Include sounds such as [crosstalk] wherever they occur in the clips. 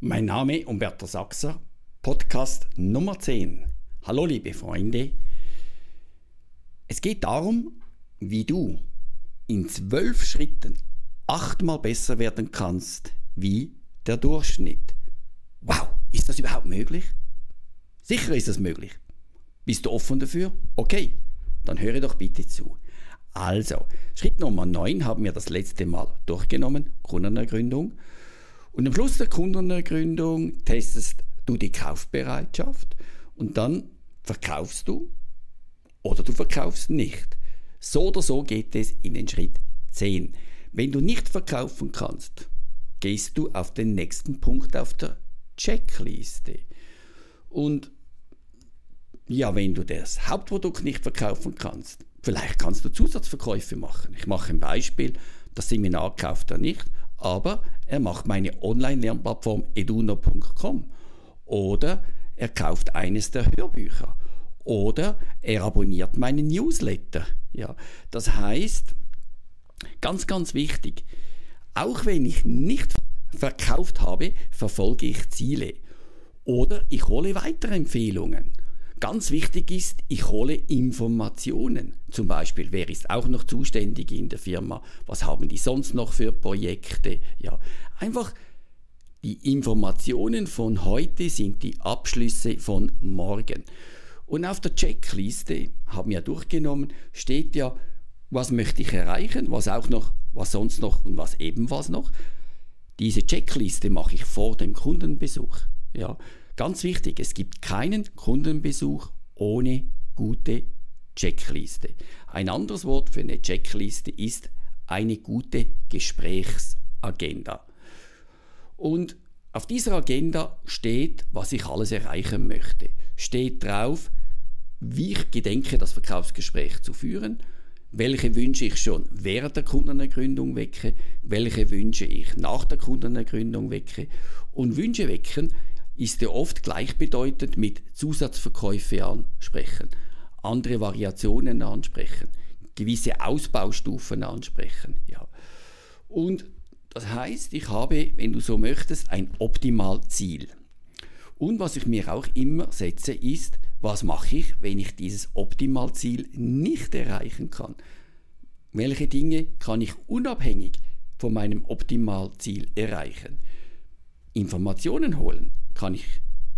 Mein Name Umberto Sachser, Podcast Nummer 10. Hallo liebe Freunde. Es geht darum, wie du in zwölf Schritten achtmal besser werden kannst wie der Durchschnitt. Wow, ist das überhaupt möglich? Sicher ist das möglich. Bist du offen dafür? Okay, dann höre doch bitte zu. Also, Schritt Nummer 9 haben wir das letzte Mal durchgenommen, Kundenergründung. Und am Schluss der Kundenergründung testest du die Kaufbereitschaft und dann verkaufst du oder du verkaufst nicht. So oder so geht es in den Schritt 10. Wenn du nicht verkaufen kannst, gehst du auf den nächsten Punkt auf der Checkliste. Und ja, wenn du das Hauptprodukt nicht verkaufen kannst, vielleicht kannst du Zusatzverkäufe machen. Ich mache ein Beispiel, das Seminar kauft er nicht, aber er macht meine Online-Lernplattform eduno.com oder er kauft eines der Hörbücher oder er abonniert meinen Newsletter. Ja, das heißt, ganz, ganz wichtig, auch wenn ich nicht verkauft habe, verfolge ich Ziele oder ich hole weitere Empfehlungen. Ganz wichtig ist, ich hole Informationen. Zum Beispiel, wer ist auch noch zuständig in der Firma? Was haben die sonst noch für Projekte? Ja, einfach die Informationen von heute sind die Abschlüsse von morgen. Und auf der Checkliste, haben wir durchgenommen, steht ja, was möchte ich erreichen, was auch noch, was sonst noch und was eben was noch. Diese Checkliste mache ich vor dem Kundenbesuch. Ja, Ganz wichtig, es gibt keinen Kundenbesuch ohne gute Checkliste. Ein anderes Wort für eine Checkliste ist eine gute Gesprächsagenda. Und auf dieser Agenda steht, was ich alles erreichen möchte. Steht drauf, wie ich gedenke, das Verkaufsgespräch zu führen, welche Wünsche ich schon während der Kundenergründung wecke, welche Wünsche ich nach der Kundenergründung wecke. Und Wünsche wecken ist ja oft gleichbedeutend mit Zusatzverkäufe ansprechen, andere Variationen ansprechen, gewisse Ausbaustufen ansprechen. Ja. Und das heißt, ich habe, wenn du so möchtest, ein Optimalziel. Und was ich mir auch immer setze, ist, was mache ich, wenn ich dieses Optimalziel nicht erreichen kann? Welche Dinge kann ich unabhängig von meinem Optimalziel erreichen? Informationen holen kann ich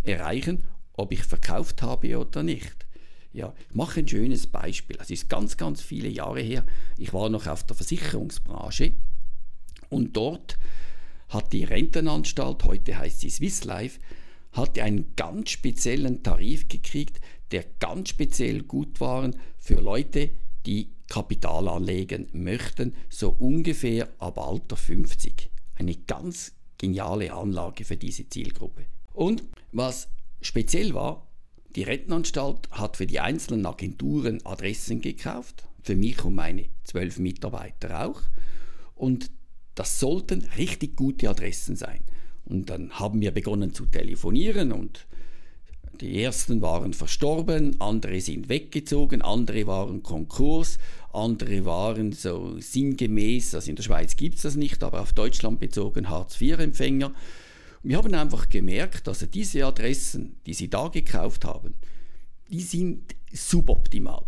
erreichen, ob ich verkauft habe oder nicht. Ja, ich mache ein schönes Beispiel. Es ist ganz, ganz viele Jahre her. Ich war noch auf der Versicherungsbranche und dort hat die Rentenanstalt, heute heißt sie Swiss Life, hatte einen ganz speziellen Tarif gekriegt, der ganz speziell gut war für Leute, die Kapital anlegen möchten, so ungefähr ab Alter 50. Eine ganz geniale Anlage für diese Zielgruppe. Und was speziell war, die Rentenanstalt hat für die einzelnen Agenturen Adressen gekauft, für mich und meine zwölf Mitarbeiter auch. Und das sollten richtig gute Adressen sein. Und dann haben wir begonnen zu telefonieren und die ersten waren verstorben, andere sind weggezogen, andere waren Konkurs, andere waren so sinngemäß, also in der Schweiz gibt es das nicht, aber auf Deutschland bezogen Hartz-IV-Empfänger. Wir haben einfach gemerkt, dass diese Adressen, die sie da gekauft haben, die sind suboptimal.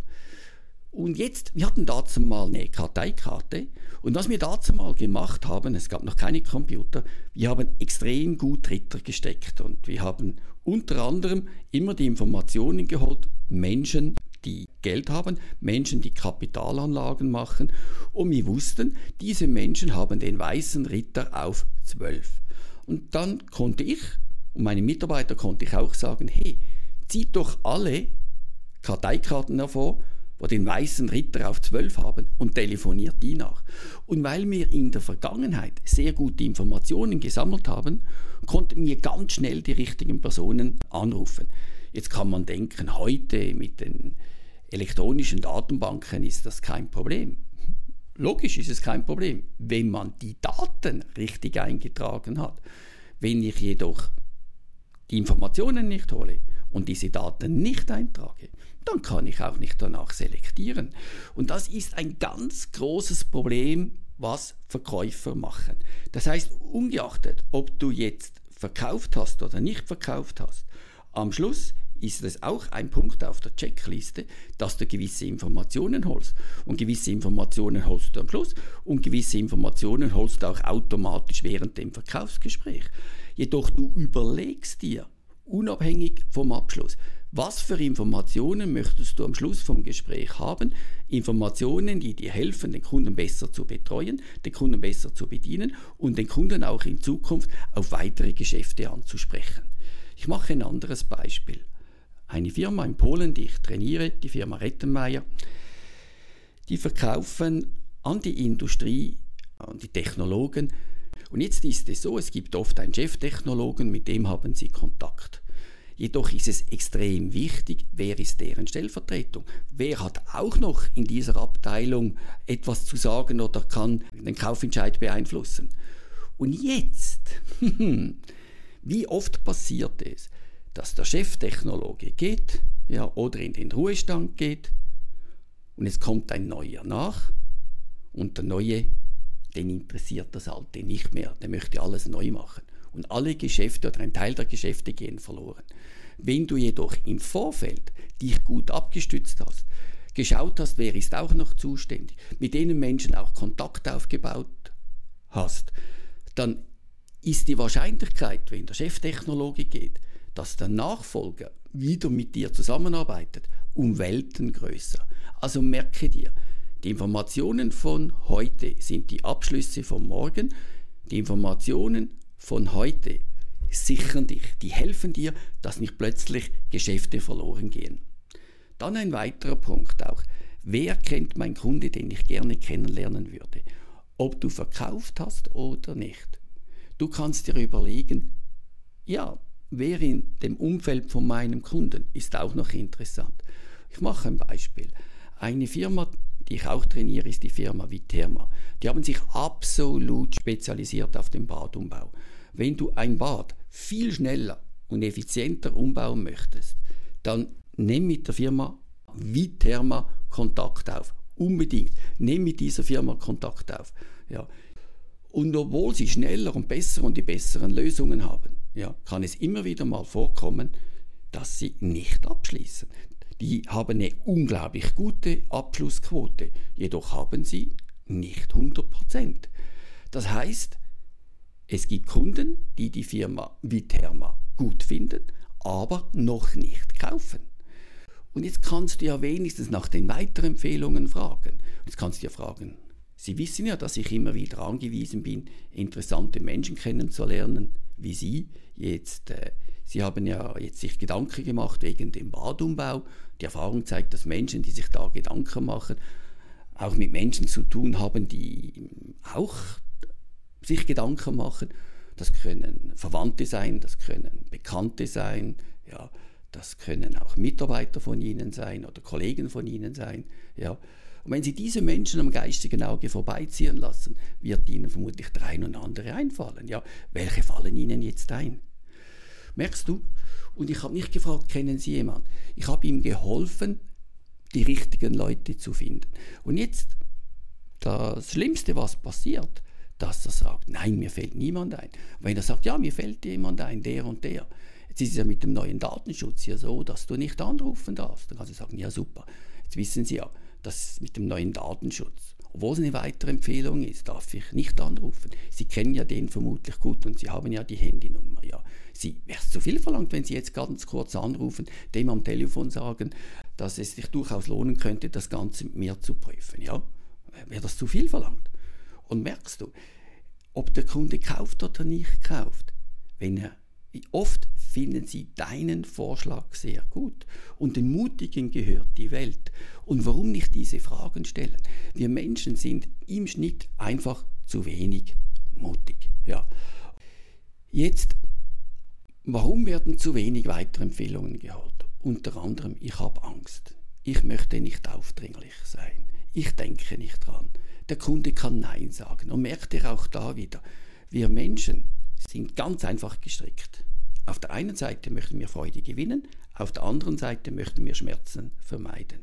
Und jetzt, wir hatten dazu mal eine Karteikarte und was wir dazu mal gemacht haben, es gab noch keine Computer, wir haben extrem gut Ritter gesteckt und wir haben unter anderem immer die Informationen geholt, Menschen, die Geld haben, Menschen, die Kapitalanlagen machen und wir wussten, diese Menschen haben den weißen Ritter auf 12. Und dann konnte ich und meine Mitarbeiter konnte ich auch sagen, hey, zieht doch alle Karteikarten hervor, wo den weißen Ritter auf 12 haben und telefoniert die nach. Und weil wir in der Vergangenheit sehr gute Informationen gesammelt haben, konnten wir ganz schnell die richtigen Personen anrufen. Jetzt kann man denken, heute mit den elektronischen Datenbanken ist das kein Problem. Logisch ist es kein Problem, wenn man die Daten richtig eingetragen hat. Wenn ich jedoch die Informationen nicht hole und diese Daten nicht eintrage, dann kann ich auch nicht danach selektieren. Und das ist ein ganz großes Problem, was Verkäufer machen. Das heißt, ungeachtet, ob du jetzt verkauft hast oder nicht verkauft hast, am Schluss ist es auch ein Punkt auf der Checkliste, dass du gewisse Informationen holst. Und gewisse Informationen holst du am Schluss und gewisse Informationen holst du auch automatisch während dem Verkaufsgespräch. Jedoch du überlegst dir, unabhängig vom Abschluss, was für Informationen möchtest du am Schluss vom Gespräch haben? Informationen, die dir helfen, den Kunden besser zu betreuen, den Kunden besser zu bedienen und den Kunden auch in Zukunft auf weitere Geschäfte anzusprechen. Ich mache ein anderes Beispiel eine Firma in Polen, die ich trainiere, die Firma Rettenmeier, die verkaufen an die Industrie, an die Technologen. Und jetzt ist es so, es gibt oft einen Cheftechnologen, mit dem haben sie Kontakt. Jedoch ist es extrem wichtig, wer ist deren Stellvertretung? Wer hat auch noch in dieser Abteilung etwas zu sagen oder kann den Kaufentscheid beeinflussen? Und jetzt, [laughs] wie oft passiert es, dass der Cheftechnologe geht ja, oder in den Ruhestand geht. Und es kommt ein neuer nach. Und der neue, den interessiert das alte nicht mehr, der möchte alles neu machen. Und alle Geschäfte oder ein Teil der Geschäfte gehen verloren. Wenn du jedoch im Vorfeld dich gut abgestützt hast, geschaut hast, wer ist auch noch zuständig, mit denen Menschen auch Kontakt aufgebaut hast, dann ist die Wahrscheinlichkeit, wenn der Cheftechnologe geht, dass der Nachfolger wieder mit dir zusammenarbeitet, um Welten größer. Also merke dir, die Informationen von heute sind die Abschlüsse von morgen. Die Informationen von heute sichern dich, die helfen dir, dass nicht plötzlich Geschäfte verloren gehen. Dann ein weiterer Punkt auch. Wer kennt mein Kunde, den ich gerne kennenlernen würde? Ob du verkauft hast oder nicht. Du kannst dir überlegen, ja, wer in dem Umfeld von meinem Kunden ist auch noch interessant. Ich mache ein Beispiel. Eine Firma, die ich auch trainiere, ist die Firma Viterma. Die haben sich absolut spezialisiert auf den Badumbau. Wenn du ein Bad viel schneller und effizienter umbauen möchtest, dann nimm mit der Firma Viterma Kontakt auf. Unbedingt. Nimm mit dieser Firma Kontakt auf. Ja. Und obwohl sie schneller und besser und die besseren Lösungen haben, ja, kann es immer wieder mal vorkommen, dass sie nicht abschließen. Die haben eine unglaublich gute Abschlussquote, jedoch haben sie nicht 100% Das heißt, es gibt Kunden, die die Firma Viterma gut finden, aber noch nicht kaufen. Und jetzt kannst du ja wenigstens nach den Weiterempfehlungen fragen. Jetzt kannst du ja fragen, Sie wissen ja, dass ich immer wieder angewiesen bin, interessante Menschen kennenzulernen, wie Sie. Jetzt, äh, Sie haben ja jetzt sich Gedanken gemacht wegen dem Badumbau. Die Erfahrung zeigt, dass Menschen, die sich da Gedanken machen, auch mit Menschen zu tun haben, die auch sich Gedanken machen. Das können Verwandte sein, das können Bekannte sein, ja, das können auch Mitarbeiter von Ihnen sein oder Kollegen von Ihnen sein. Ja. Und wenn Sie diese Menschen am geistigen Auge vorbeiziehen lassen, wird Ihnen vermutlich der ein oder andere einfallen. Ja, welche fallen Ihnen jetzt ein? Merkst du? Und ich habe nicht gefragt, kennen Sie jemanden? Ich habe ihm geholfen, die richtigen Leute zu finden. Und jetzt, das Schlimmste, was passiert, dass er sagt, nein, mir fällt niemand ein. Und wenn er sagt, ja, mir fällt jemand ein, der und der. Jetzt ist es ja mit dem neuen Datenschutz ja so, dass du nicht anrufen darfst. Dann kannst du sagen, ja super, jetzt wissen Sie ja, das mit dem neuen Datenschutz. Obwohl es eine weitere Empfehlung ist, darf ich nicht anrufen. Sie kennen ja den vermutlich gut und Sie haben ja die Handynummer. Ja. Sie wäre zu viel verlangt, wenn Sie jetzt ganz kurz anrufen, dem am Telefon sagen, dass es sich durchaus lohnen könnte, das Ganze mit mir zu prüfen. Ja. Wäre das zu viel verlangt? Und merkst du, ob der Kunde kauft oder nicht kauft, wenn er oft finden sie deinen Vorschlag sehr gut. Und den Mutigen gehört die Welt. Und warum nicht diese Fragen stellen? Wir Menschen sind im Schnitt einfach zu wenig mutig. Ja. Jetzt, warum werden zu wenig Weiterempfehlungen geholt? Unter anderem, ich habe Angst. Ich möchte nicht aufdringlich sein. Ich denke nicht dran. Der Kunde kann Nein sagen. Und merkt ihr auch da wieder, wir Menschen sind ganz einfach gestrickt. Auf der einen Seite möchten wir Freude gewinnen, auf der anderen Seite möchten wir Schmerzen vermeiden.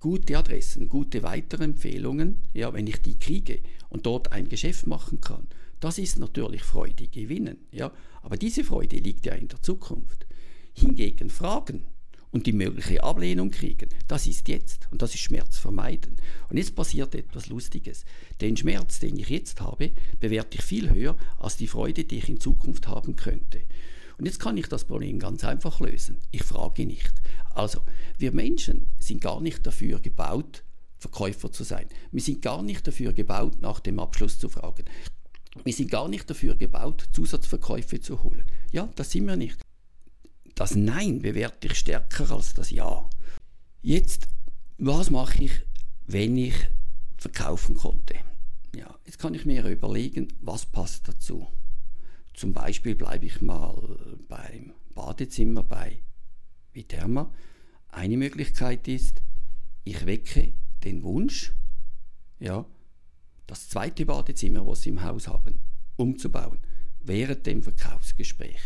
Gute Adressen, gute Weiterempfehlungen, ja, wenn ich die kriege und dort ein Geschäft machen kann, Das ist natürlich Freude gewinnen, ja. Aber diese Freude liegt ja in der Zukunft. Hingegen Fragen und die mögliche Ablehnung kriegen, das ist jetzt und das ist Schmerz vermeiden. Und jetzt passiert etwas Lustiges. Den Schmerz, den ich jetzt habe, bewerte ich viel höher als die Freude, die ich in Zukunft haben könnte. Und jetzt kann ich das Problem ganz einfach lösen. Ich frage nicht. Also, wir Menschen sind gar nicht dafür gebaut, Verkäufer zu sein. Wir sind gar nicht dafür gebaut, nach dem Abschluss zu fragen. Wir sind gar nicht dafür gebaut, Zusatzverkäufe zu holen. Ja, das sind wir nicht. Das Nein bewerte ich stärker als das Ja. Jetzt, was mache ich, wenn ich verkaufen konnte? Ja, jetzt kann ich mir überlegen, was passt dazu. Zum Beispiel bleibe ich mal beim Badezimmer bei Viterma. Eine Möglichkeit ist, ich wecke den Wunsch, ja, das zweite Badezimmer, was Sie im Haus haben, umzubauen, während dem Verkaufsgespräch.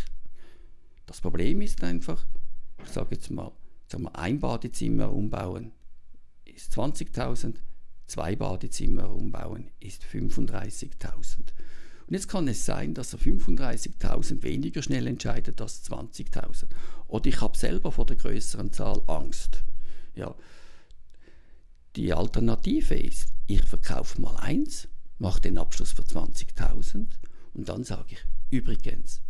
Das Problem ist einfach, ich sage jetzt mal, sagen wir, ein Badezimmer umbauen ist 20.000, zwei Badezimmer umbauen ist 35.000. Und jetzt kann es sein, dass er 35.000 weniger schnell entscheidet als 20.000. Oder ich habe selber vor der größeren Zahl Angst. Ja. Die Alternative ist, ich verkaufe mal eins, mache den Abschluss für 20.000 und dann sage ich, übrigens,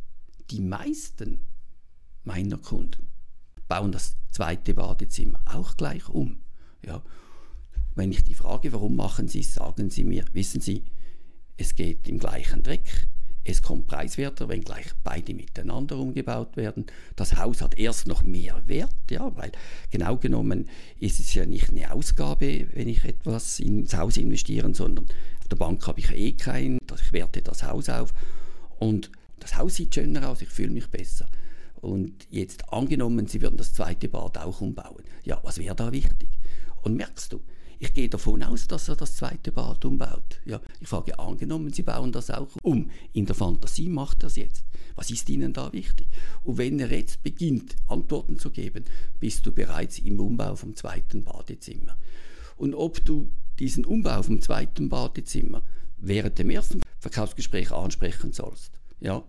die meisten meiner Kunden bauen das zweite Badezimmer auch gleich um. Ja. Wenn ich die frage, warum machen Sie es, sagen Sie mir, wissen Sie, es geht im gleichen Dreck, es kommt preiswerter, wenn gleich beide miteinander umgebaut werden. Das Haus hat erst noch mehr Wert, ja, weil genau genommen ist es ja nicht eine Ausgabe, wenn ich etwas ins Haus investiere, sondern auf der Bank habe ich eh keinen, ich werte das Haus auf und das Haus sieht schöner aus, ich fühle mich besser. Und jetzt angenommen, Sie würden das zweite Bad auch umbauen. Ja, was wäre da wichtig? Und merkst du, ich gehe davon aus, dass er das zweite Bad umbaut. Ja, ich frage, angenommen, Sie bauen das auch um. In der Fantasie macht er es jetzt. Was ist Ihnen da wichtig? Und wenn er jetzt beginnt, Antworten zu geben, bist du bereits im Umbau vom zweiten Badezimmer. Und ob du diesen Umbau vom zweiten Badezimmer während dem ersten Verkaufsgespräch ansprechen sollst, ja,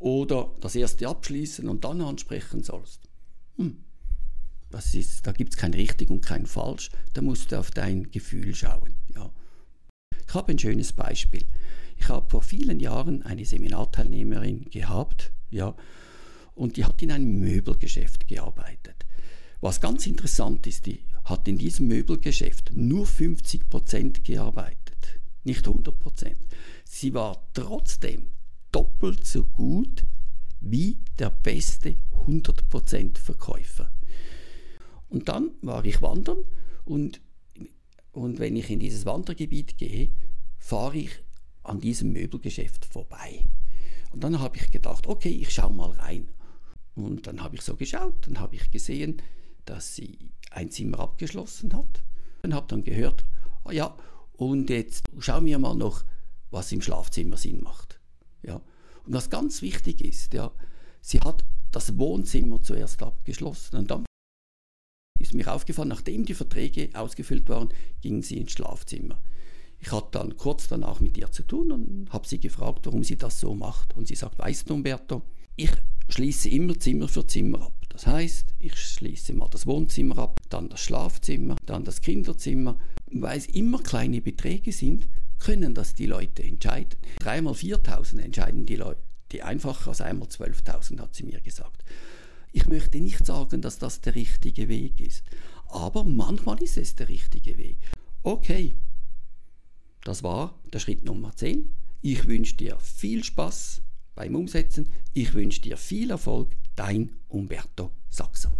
oder das erste abschließen und dann ansprechen sollst. Hm. Das ist, da gibt es kein richtig und kein falsch, da musst du auf dein Gefühl schauen. Ja. Ich habe ein schönes Beispiel. Ich habe vor vielen Jahren eine Seminarteilnehmerin gehabt, ja, und die hat in einem Möbelgeschäft gearbeitet. Was ganz interessant ist, die hat in diesem Möbelgeschäft nur 50% gearbeitet, nicht 100%. Sie war trotzdem doppelt so gut wie der beste 100% Verkäufer. Und dann war ich wandern und, und wenn ich in dieses Wandergebiet gehe, fahre ich an diesem Möbelgeschäft vorbei. Und dann habe ich gedacht, okay, ich schaue mal rein. Und dann habe ich so geschaut und habe ich gesehen, dass sie ein Zimmer abgeschlossen hat. Und habe dann gehört, oh ja, und jetzt schauen wir mal noch, was im Schlafzimmer Sinn macht. Ja. Und was ganz wichtig ist, ja, sie hat das Wohnzimmer zuerst abgeschlossen und dann ist mir aufgefallen, nachdem die Verträge ausgefüllt waren, gingen sie ins Schlafzimmer. Ich hatte dann kurz danach mit ihr zu tun und habe sie gefragt, warum sie das so macht. Und sie sagt, weißt du, Umberto, ich schließe immer Zimmer für Zimmer ab. Das heißt, ich schließe mal das Wohnzimmer ab, dann das Schlafzimmer, dann das Kinderzimmer. Weil es immer kleine Beträge sind, können das die Leute entscheiden. Dreimal 4000 entscheiden die Leute. Einfacher als einmal 12.000, hat sie mir gesagt. Ich möchte nicht sagen, dass das der richtige Weg ist, aber manchmal ist es der richtige Weg. Okay, das war der Schritt Nummer 10. Ich wünsche dir viel Spaß beim Umsetzen. Ich wünsche dir viel Erfolg. Dein Umberto Sachser.